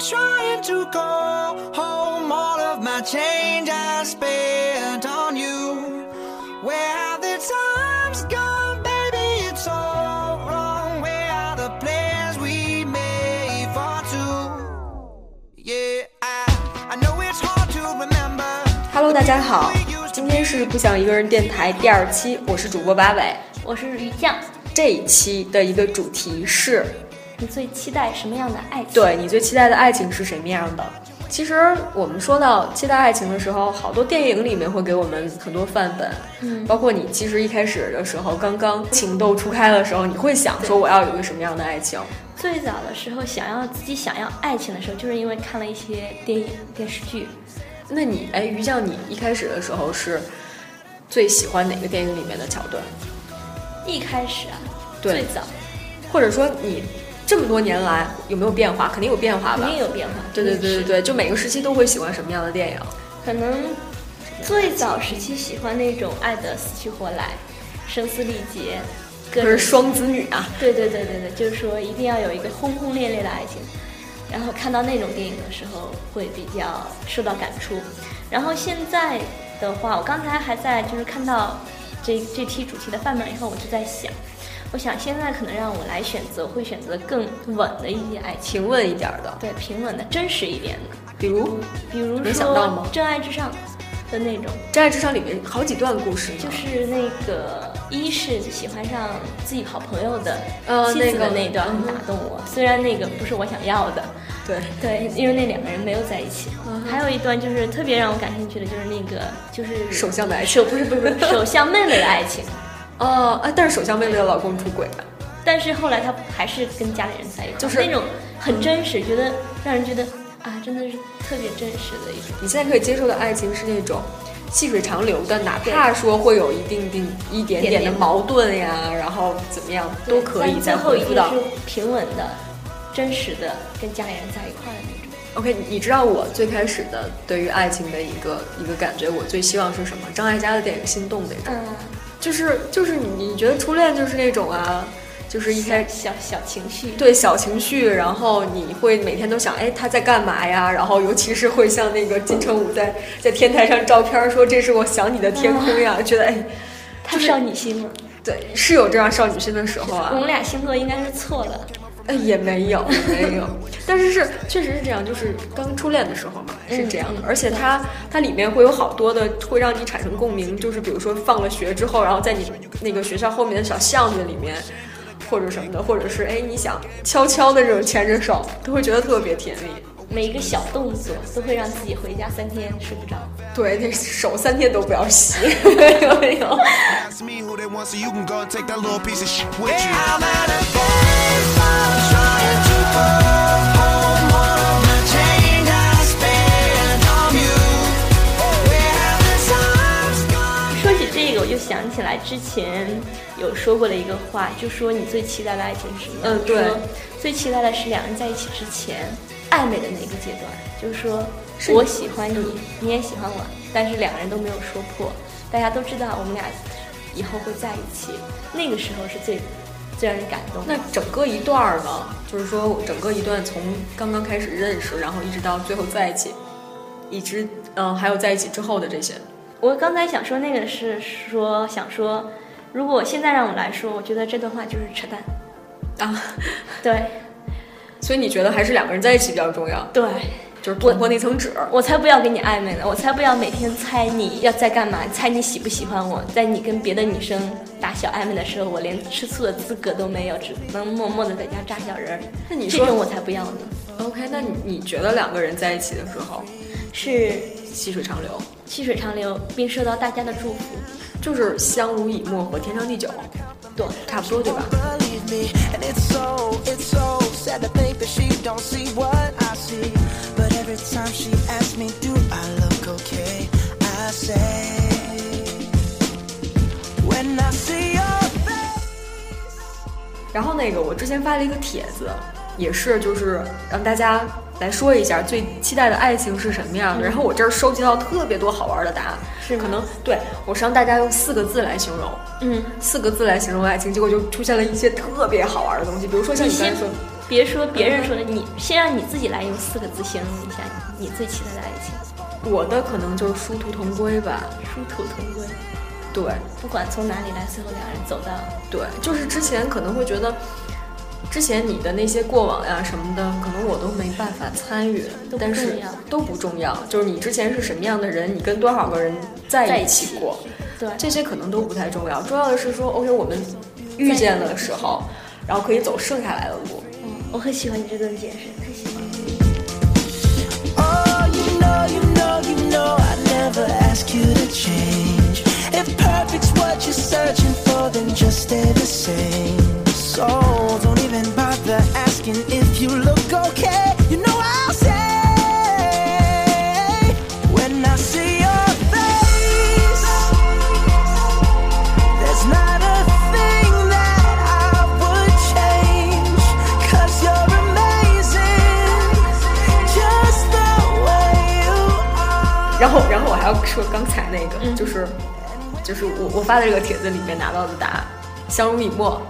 trying to go home. All of my change I spent on you. Where have the times gone, baby? It's all wrong. Where are the plans we made for two? Yeah, I, I know it's hard to remember. Hello，大家好，今天是不想一个人电台第二期，我是主播八尾。我是于酱。这一期的一个主题是，你最期待什么样的爱情？对你最期待的爱情是什么样的？其实我们说到期待爱情的时候，好多电影里面会给我们很多范本，嗯包括你其实一开始的时候，刚刚情窦初开的时候，你会想说我要有一个什么样的爱情？最早的时候，想要自己想要爱情的时候，就是因为看了一些电影、电视剧。那你哎，于酱，你一开始的时候是最喜欢哪个电影里面的桥段？一开始啊，对最早或者说你这么多年来有没有变化？肯定有变化吧？肯定有变化。对对对对对，就每个时期都会喜欢什么样的电影？可能最早时期喜欢那种爱得死去活来、声嘶力竭，可是双子女啊，对对对对对，就是说一定要有一个轰轰烈烈的爱情。然后看到那种电影的时候，会比较受到感触。然后现在的话，我刚才还在就是看到这这期主题的范本以后，我就在想，我想现在可能让我来选择，会选择更稳的一些爱情，平稳一点的，对平稳的、真实一点的，比如比如能想到吗说《真爱至上》的那种。《真爱至上》里面好几段故事，就是那个，一是喜欢上自己好朋友的呃妻子的那个那段很打动我，虽然那个不是我想要的，对，对，因为那两个人没有在一起。还有一段就是特别让我感兴趣的，就是那个就是首相的爱情首不是不是不是首相妹妹的爱情，哦，哎，但是首相妹妹的老公出轨了，但是后来她还是跟家里人在一块儿，就是那种很真实，觉得让人觉得啊，真的是特别真实的一种。你现在可以接受的爱情是那种细水长流的，哪怕说会有一定定一点点的矛盾呀，然后怎么样都可以再但最后回复到平稳的、真实的跟家里人在一块儿的那种。OK，你知道我最开始的对于爱情的一个一个感觉，我最希望是什么？张艾嘉的电影《心动》那种，嗯，就是就是你你觉得初恋就是那种啊，就是一开小小小情绪，对小情绪，然后你会每天都想，哎，他在干嘛呀？然后尤其是会像那个金城武在在天台上照片说这是我想你的天空呀，觉得哎，太少女心了。对，是有这样少女心的时候啊我。们俩星座应该是错的，哎，也没有，没有，但是是确实是这样，就是刚初恋的时候嘛，是这样的，嗯而且它它里面会有好多的会让你产生共鸣，就是比如说放了学之后，然后在你那个学校后面的小巷子里面，或者什么的，或者是哎你想悄悄的这种牵着手，都会觉得特别甜蜜。每一个小动作都会让自己回家三天睡不着。对，那手三天都不要洗，没 有没有。来之前有说过的一个话，就说你最期待的爱情是什么？嗯对最期待的是两人在一起之前暧昧的那个阶段，就是说我喜欢你，你也喜欢我，但是两个人都没有说破，大家都知道我们俩以后会在一起，那个时候是最最让人感动的。那整个一段儿呢，就是说整个一段从刚刚开始认识，然后一直到最后在一起，一直嗯、还有在一起之后的这些。我刚才想说那个是说想说，如果现在让我来说，我觉得这段话就是扯淡。啊，对所以你觉得还是两个人在一起比较重要，对，就是捅破那层纸。我才不要跟你暧昧呢，我才不要每天猜你要在干嘛，猜你喜不喜欢我。在你跟别的女生打小暧昧的时候，我连吃醋的资格都没有，只能默默的在家扎小人儿。那你说这种我才不要呢，OK，那你你觉得两个人在一起的时候是细水长流，细水长流，并受到大家的祝福。就是相濡以沫和天长地久，对，差不多对吧？Believe me, and it's so, it's so sad to think that she don't see what I see. But every time she asks me, do I look okay? I say, when I see your face. 然后那个我之前发了一个帖子，也是就是让大家来说一下最期待的爱情是什么样的。然后我这儿收集到特别多好玩的答案，是可能对我是让大家用四个字来形容，嗯，四个字来形容爱情，结果就出现了一些特别好玩的东西，比如说像你刚才说，别说别人说的，你先让你自己来用四个字形容一下你最期待的爱情。我的可能就是殊途同归吧。殊途同归，对不管从哪里来，最后两人走到对，就是之前可能会觉得，之前你的那些过往呀什么的，可能我都没办法参与，但是都不重要。就是你之前是什么样的人，你跟多少个人在在一一起起过，对这些可能都不太重要。重要的是说，OK，我们遇见的时候，然后可以走剩下来的路。嗯，我很喜欢你这段解释，太喜欢了。Oh, you know, you know, you know, I never ask you to change. If perfect's what you're searching for, then just stay the same. So don't even bother asking if you look okay. You know I'll say when I see your face. There's not a thing that I would change. Cause you're amazing. Just the way you are. 然后，然后我还要说刚才那个，嗯就是，就是我我发的这个帖子里面拿到的答案，相濡以沫，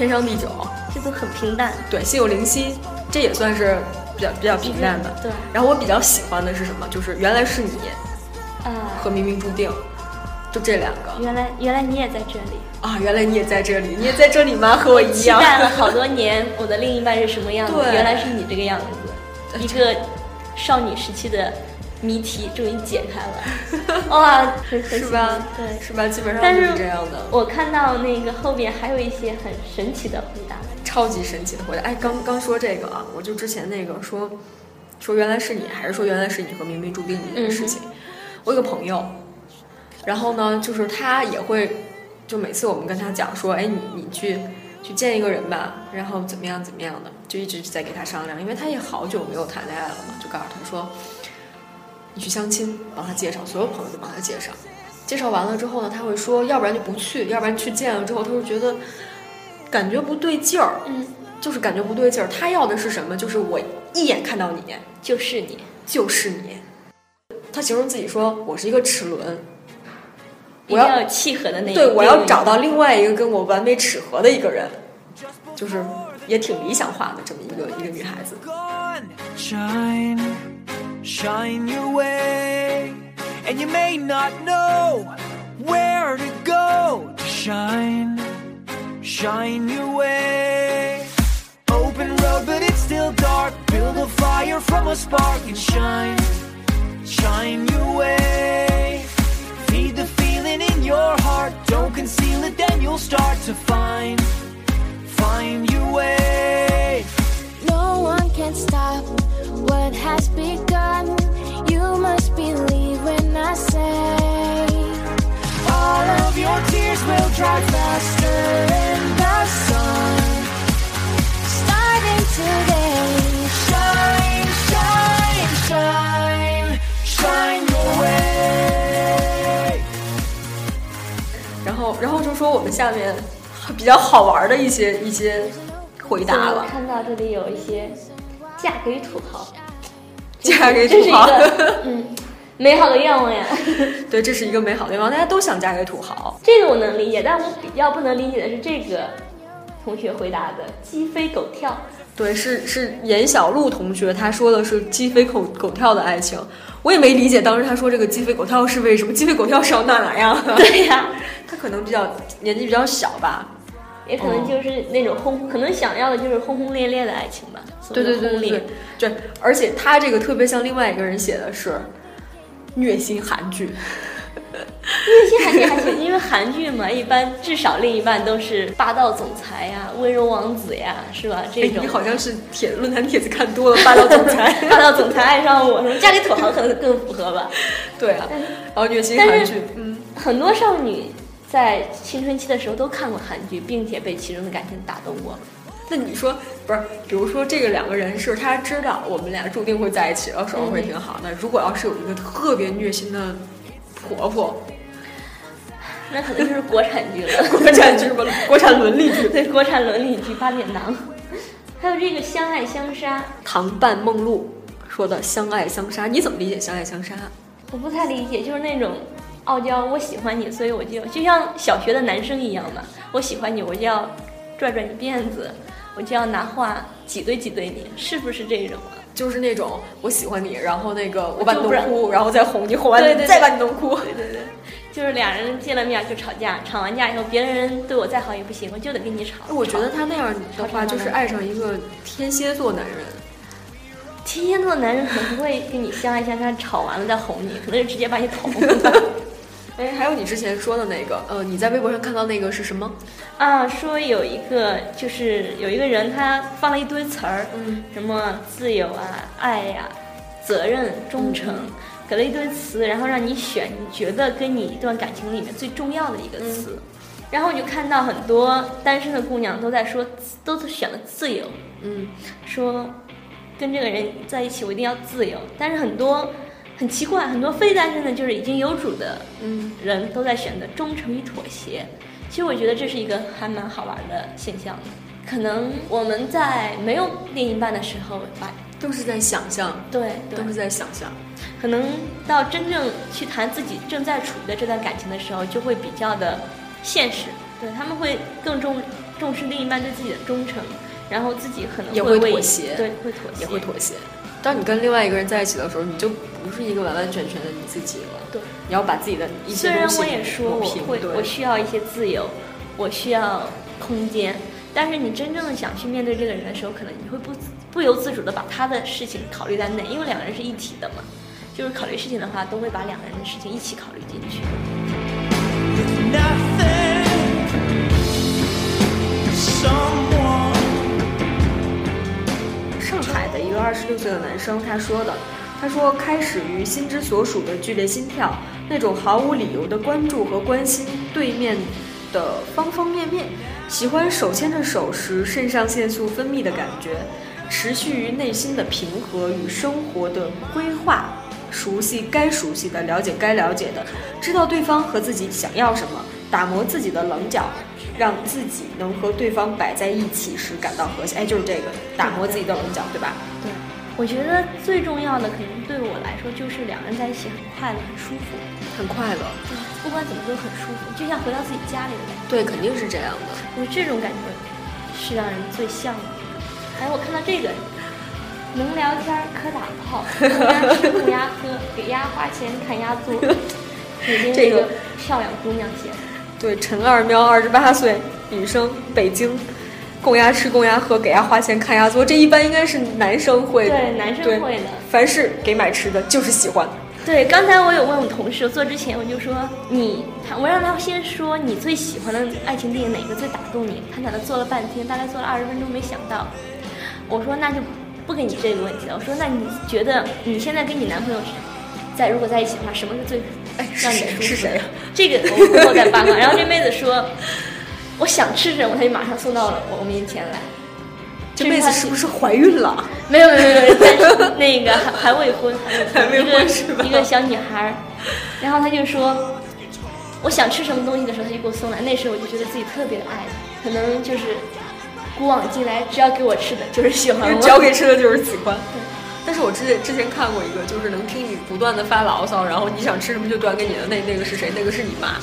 天长地久，这都很平淡，对，心有灵犀，这也算是比较比较平淡的。对然后我比较喜欢的是什么？就是原来是你啊。和冥冥注定，就这两个原来原来你也在这里，啊！原来你也在这里，你也在这里吗？和我一期样。待了好多年，我的另一半是什么样子？对原来是你这个样子，一个少女时期的谜题终于解开了，哇，是吧？对，是吧？基本上但就是是这样的，我看到那个后面还有一些很神奇的回答，超级神奇的回答。哎，刚刚说这个啊，我就之前那个说说原来是你，还是说原来是你和冥冥注定这件事情。我有个朋友，然后呢，就是他也会，就每次我们跟他讲说，哎，你你去去见一个人吧，然后怎么样怎么样的，就一直在给他商量，因为他也好久没有谈恋爱了嘛，就告诉他说，你去相亲，帮他介绍，所有朋友都帮他介绍。介绍完了之后呢，他会说，要不然就不去，要不然去见了之后，他会觉得感觉不对劲儿，嗯，就是感觉不对劲儿。他要的是什么？就是我一眼看到你，就是你，就是你。他形容自己说：“我是一个齿轮，我要要契合的那一对我要找到另外一个跟我完美齿合的一个人，就是也挺理想化的这么一个一个女孩子。Shine your way. And you may not know where to go to shine, shine your way. Open road, but it's still dark. Build a fire from a spark and shine, shine your way. Feed the feeling in your heart. Don't conceal it, then you'll start to find, find your way. Has begun. You must believe when I say All of your tears will dry faster in the sun. starting today. Shine, shine, shine, shine your way. 然后，然后就说我们下面比较好玩的一些一些回答了，看到这里有一些嫁给土豪，嫁给土豪。个嗯美好的愿望呀。对，这是一个美好的愿望，大家都想嫁给土豪。这个我能理解，但我比较不能理解的是这个同学回答的鸡飞狗跳。对，是是严小璐同学，他说的是鸡飞狗狗跳的爱情，我也没理解当时他说这个鸡飞狗跳是为什么，鸡飞狗跳是要那哪样啊？对呀、他可能比较年纪比较小吧。也可能就是那种轰，可能想要的就是轰轰烈烈的爱情吧。对对对对对，而且他这个特别像另外一个人写的是虐心韩剧，虐心韩剧还行，因为韩剧嘛，一般至少另一半都是霸道总裁呀、温柔王子呀，是吧？这哎，种你好像是帖论坛帖子看多了，霸道总裁。霸道总裁爱上我，什么嫁给土豪可能更符合吧。对啊，然后虐心韩剧，嗯，很多少女在青春期的时候都看过韩剧，并且被其中的感情打动过。那你说不是？比如说这个两个人是他知道我们俩注定会在一起，然后生活会挺好的。如果要是有一个特别虐心的婆婆，那可能就是国产剧了，国产剧吧，国产伦理剧，对国产伦理剧八点档。还有这个相爱相杀，唐伴梦露说的相爱相杀，你怎么理解相爱相杀？我不太理解，就是那种傲娇，我喜欢你，所以我就就像小学的男生一样嘛，我喜欢你，我就要拽拽你辫子，我就要拿话挤兑挤兑你，是不是这种啊？就是那种我喜欢你，然后那个我把你弄哭，然后再哄你，哄完对对对再把你弄哭。对对对，就是俩人见了面就吵架，吵完架以后，别人对我再好也不行，我就得跟你吵。我觉得他那样的话，就是爱上一个天蝎座男人。天蝎座男人可能不会跟你相爱相杀，吵完了再哄你，可能就直接把你捅了。哎，还有你之前说的那个，呃，你在微博上看到那个是什么？啊，说有一个就是有一个人他放了一堆词儿，嗯，什么自由啊、爱呀、责任、忠诚，给了一堆词，然后让你选你觉得跟你一段感情里面最重要的一个词。然后我就看到很多单身的姑娘都在说，都是选了自由，嗯，说跟这个人在一起我一定要自由。但是很多很奇怪，很多非单身的，就是已经有主的嗯人都在选择忠诚与妥协。其实我觉得这是一个还蛮好玩的现象的。可能我们在没有另一半的时候，吧都是在想象，对对都是在想象。可能到真正去谈自己正在处于的这段感情的时候，就会比较的现实。对他们会更重重视另一半对自己的忠诚，然后自己可能也会妥协对，会妥协，也会妥协。当你跟另外一个人在一起的时候，你就不是一个完完全全的你自己了。对，你要把自己的一些虽然东西我也说我会我需要一些自由，我需要空间，但是你真正的想去面对这个人的时候，可能你会不不由自主的把他的事情考虑在内，因为两个人是一体的嘛。就是考虑事情的话，都会把两个人的事情一起考虑进去。岁的男生，他说的，他说开始于心之所属的剧烈心跳，那种毫无理由的关注和关心对面的方方面面，喜欢手牵着手时肾上腺素分泌的感觉，持续于内心的平和与生活的规划，熟悉该熟悉的，了解该了解的，知道对方和自己想要什么，打磨自己的棱角，让自己能和对方摆在一起时感到和谐。哎，就是这个，打磨自己的棱角，对吧？对，我觉得最重要的可能对我来说就是两个人在一起很快乐、很舒服，很快乐，不管怎么都很舒服，就像回到自己家里的感觉。对，肯定是这样的。我这种感觉是让人最向往的。还有我看到这个，能聊天儿可打炮，供鸭吃供鸭喝，给鸭花钱看鸭做。北京 这个个漂亮姑娘写的，对，陈二喵，二十八岁，女生，北京，供鸭吃，供鸭喝，给鸭花钱看鸭做，这一般应该是男生会的。对男生会的凡是给买吃的，就是喜欢。对，刚才我有问我同事，做之前我就说你，他我让他先说你最喜欢的爱情电影哪个最打动你，他在那做了半天，大概做了二十分钟没想到。我说那就不给你这个问题了，我说那你觉得你现在跟你男朋友在如果在一起的话，什么是最哎，让你是舒服的是谁啊？这个我以后再八卦。然后这妹子说，我想吃什么，他就马上送到了我面前来。这妹子是不是怀孕了？没有没有没有，但是 那个还还未婚，还未婚，是吧一个小女孩儿，然后她就说，我想吃什么东西的时候，她就给我送来。那时候我就觉得自己特别的爱她，可能就是古往今来，只要给我吃的就是喜欢我。只要给吃的就是喜欢。但是我之前之前看过一个，就是能听你不断的发牢骚，然后你想吃什么就端给你的，那那个是谁？那个是你妈，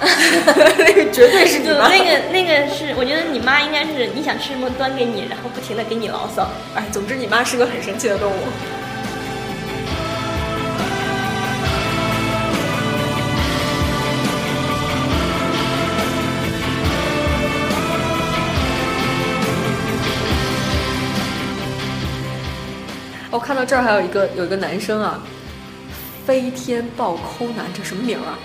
那 个绝对是你妈。那个那个是，我觉得你妈应该是你想吃什么端给你，然后不停的给你牢骚。哎，总之你妈是个很神奇的动物。我看到这儿还有一个有一个男生啊，飞天暴抠男，这什么名啊？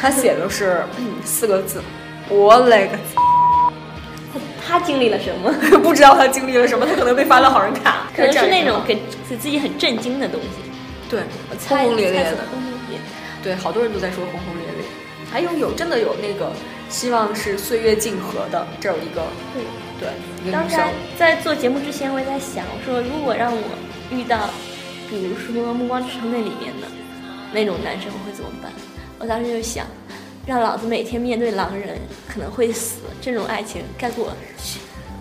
他写的是嗯四个字，我勒个他他经历了什么？不知道他经历了什么，他可能被发了好人卡，可能是那种给给自己很震惊的东西。对轰轰烈烈的，轰轰烈烈。对，好多人都在说轰轰烈烈。还有有真的有那个希望是岁月静和的，这有一个对。刚才，在做节目之前，我也在想，我说如果让我遇到，比如说《暮光之城》那里面的那种男生，我会怎么办？我当时就想，让老子每天面对狼人可能会死，这种爱情该给我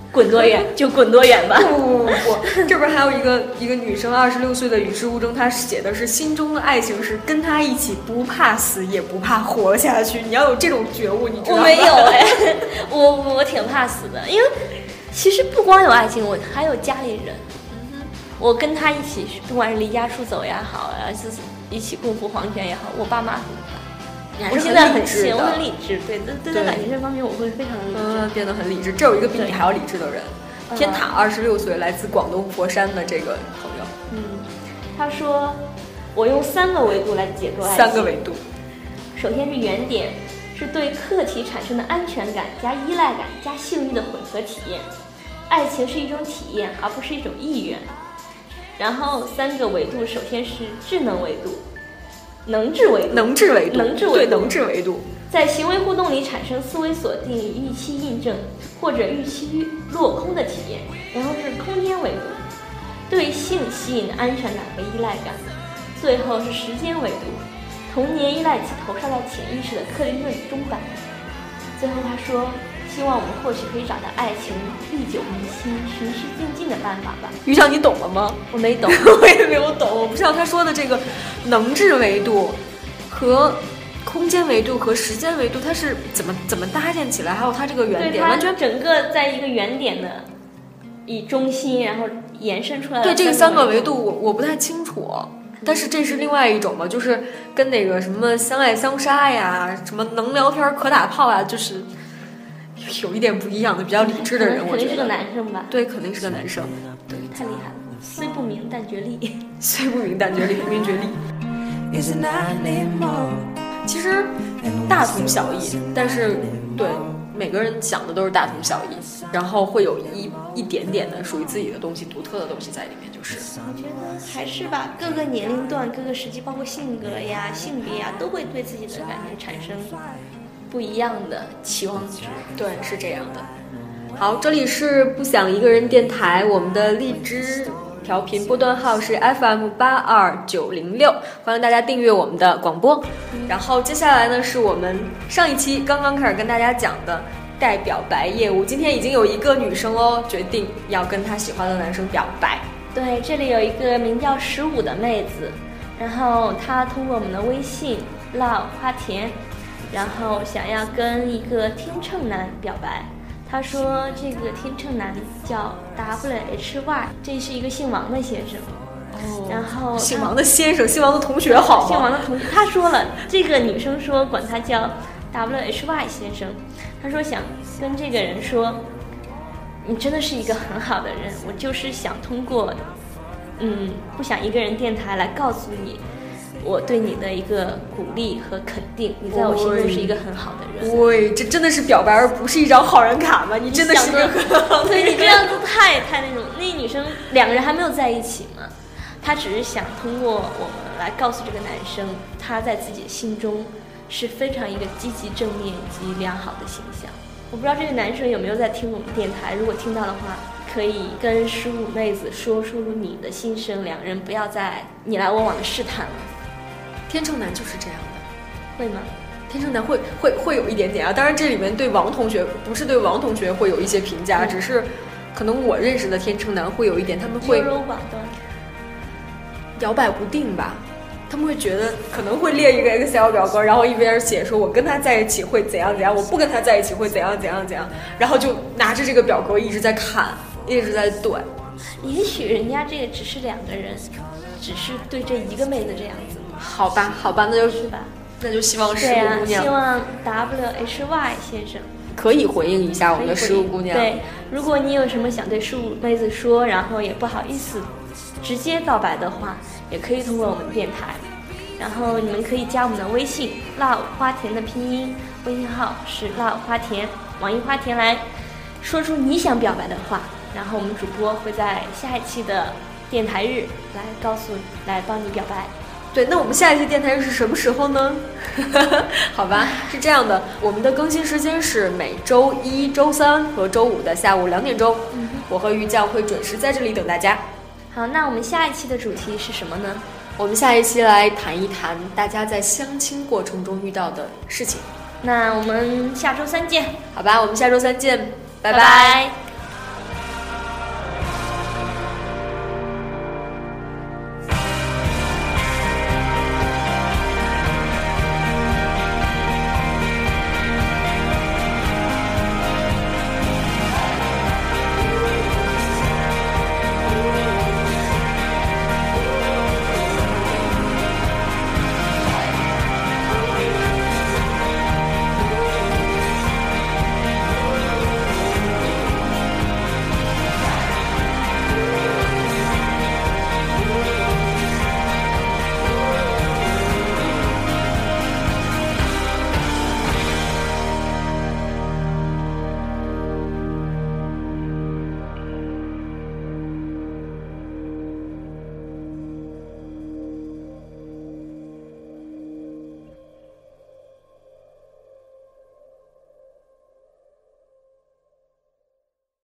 滚多远就滚多远吧。不不不不，这边还有一个一个女生，二十六岁的与世无争，她写的是心中的爱情是跟他一起不怕死也不怕活下去。你要有这种觉悟，你知道吗？我没有 哎，我我挺怕死的，因为其实不光有爱情，我还有家里人。我跟他一起，不管是离家出走也好，还是一起共赴黄泉也好，我爸妈还是我现在很理智我很，理智，对，对对，感情这方面我会非常的理智。嗯，变得很理智。这有一个比你还要理智的人，嗯天塔，二十六岁，来自广东佛山的这个朋友，嗯，他说，我用三个维度来解读爱情。三个维度，首先是原点，是对客体产生的安全感加依赖感加性欲的混合体验。爱情是一种体验，而不是一种意愿。然后三个维度，首先是智能维度，能治维度，能治维度，对，能治维度能智维度，在行为互动里产生思维锁定、预期印证或者预期落空的体验。然后是空间维度，对性吸引的安全感和依赖感。最后是时间维度，童年依赖期投射在潜意识的克林顿钟摆。最后他说，希望我们或许可以找到爱情历久弥新、循序渐进的办法吧。于翔，你懂了吗？我没懂，我也没有懂，我不知道他说的这个能治维度和空间维度和时间维度，它是怎么怎么搭建起来，还有它这个原点，完全整个在一个原点的以中心，然后延伸出来的对这个三个维度。度我我不太清楚，但是这是另外一种嘛，就是跟那个什么相爱相杀呀，什么能聊天可打炮啊，就是 有一点不一样的，比较理智的人，我觉肯定是个。男生吧？对，肯定是个男生，对太厉害了，虽不明但觉厉。虽不明但觉厉，不明觉厉。其实大同小异，但是对每个人想的都是大同小异，然后会有一一点点的属于自己的东西、独特的东西在里面，就是。我觉得还是吧，各个年龄段、各个时期，包括性格呀、性别呀，都会对自己的感情产生不一样的期望值。对，是这样的。好，这里是不想一个人电台，我们的荔枝调频波段号是 FM 八二九零六，欢迎大家订阅我们的广播。然后接下来呢，是我们上一期刚刚开始跟大家讲的带表白业务。今天已经有一个女生哦，决定要跟她喜欢的男生表白。对，这里有一个名叫十五的妹子，然后她通过我们的微信 love 花田，然后想要跟一个天秤男表白。他说这个天秤男叫 W H Y，这是一个姓王的先生。哦然后姓王的先生，姓王的同学好吗？姓王的同学，他说了，这个女生说管他叫 W H Y 先生，他说想跟这个人说，你真的是一个很好的人，我就是想通过，嗯，不想一个人电台来告诉你。我对你的一个鼓励和肯定，你在我心中是一个很好的人。喂，这真的是表白，而不是一张好人卡吗？你真的是个很好的对你这样子太太那种，那女生两个人还没有在一起嘛，她只是想通过我们来告诉这个男生，她在自己的心中是非常一个积极正面及良好的形象。我不知道这个男生有没有在听我们电台，如果听到的话，可以跟十五妹子说出你的心声，两人不要再你来我往的试探了，天秤男就是这样的。会吗？天秤男会会会有一点点啊，当然这里面对王同学不是对王同学会有一些评价，嗯只是可能我认识的天秤男会有一点，他们会优柔寡断。摇摆不定吧，他们会觉得可能会列一个 Excel 表格，然后一边写说我跟他在一起会怎样怎样，我不跟他在一起会怎样怎样怎样，然后就拿着这个表格一直在看，一直在对。也许人家这个只是两个人，只是对这一个妹子这样子，好吧，好吧，那就是吧？那就希望十五姑娘希望 W H Y 先生可以回应一下我们的十五姑娘。对，如果你有什么想对十五妹子说，然后也不好意思直接告白的话，也可以通过我们电台。然后你们可以加我们的微信 love 花田的拼音，微信号是 love 花田，网易花田来说出你想表白的话，然后我们主播会在下一期的电台日来告诉来帮你表白。对，那我们下一期电台是什么时候呢？好吧，是这样的，我们的更新时间是每周一周三和周五的下午两点钟，我和于酱会准时在这里等大家。好，那我们下一期的主题是什么呢？我们下一期来谈一谈大家在相亲过程中遇到的事情，那我们下周三见，好吧？我们下周三见，拜拜拜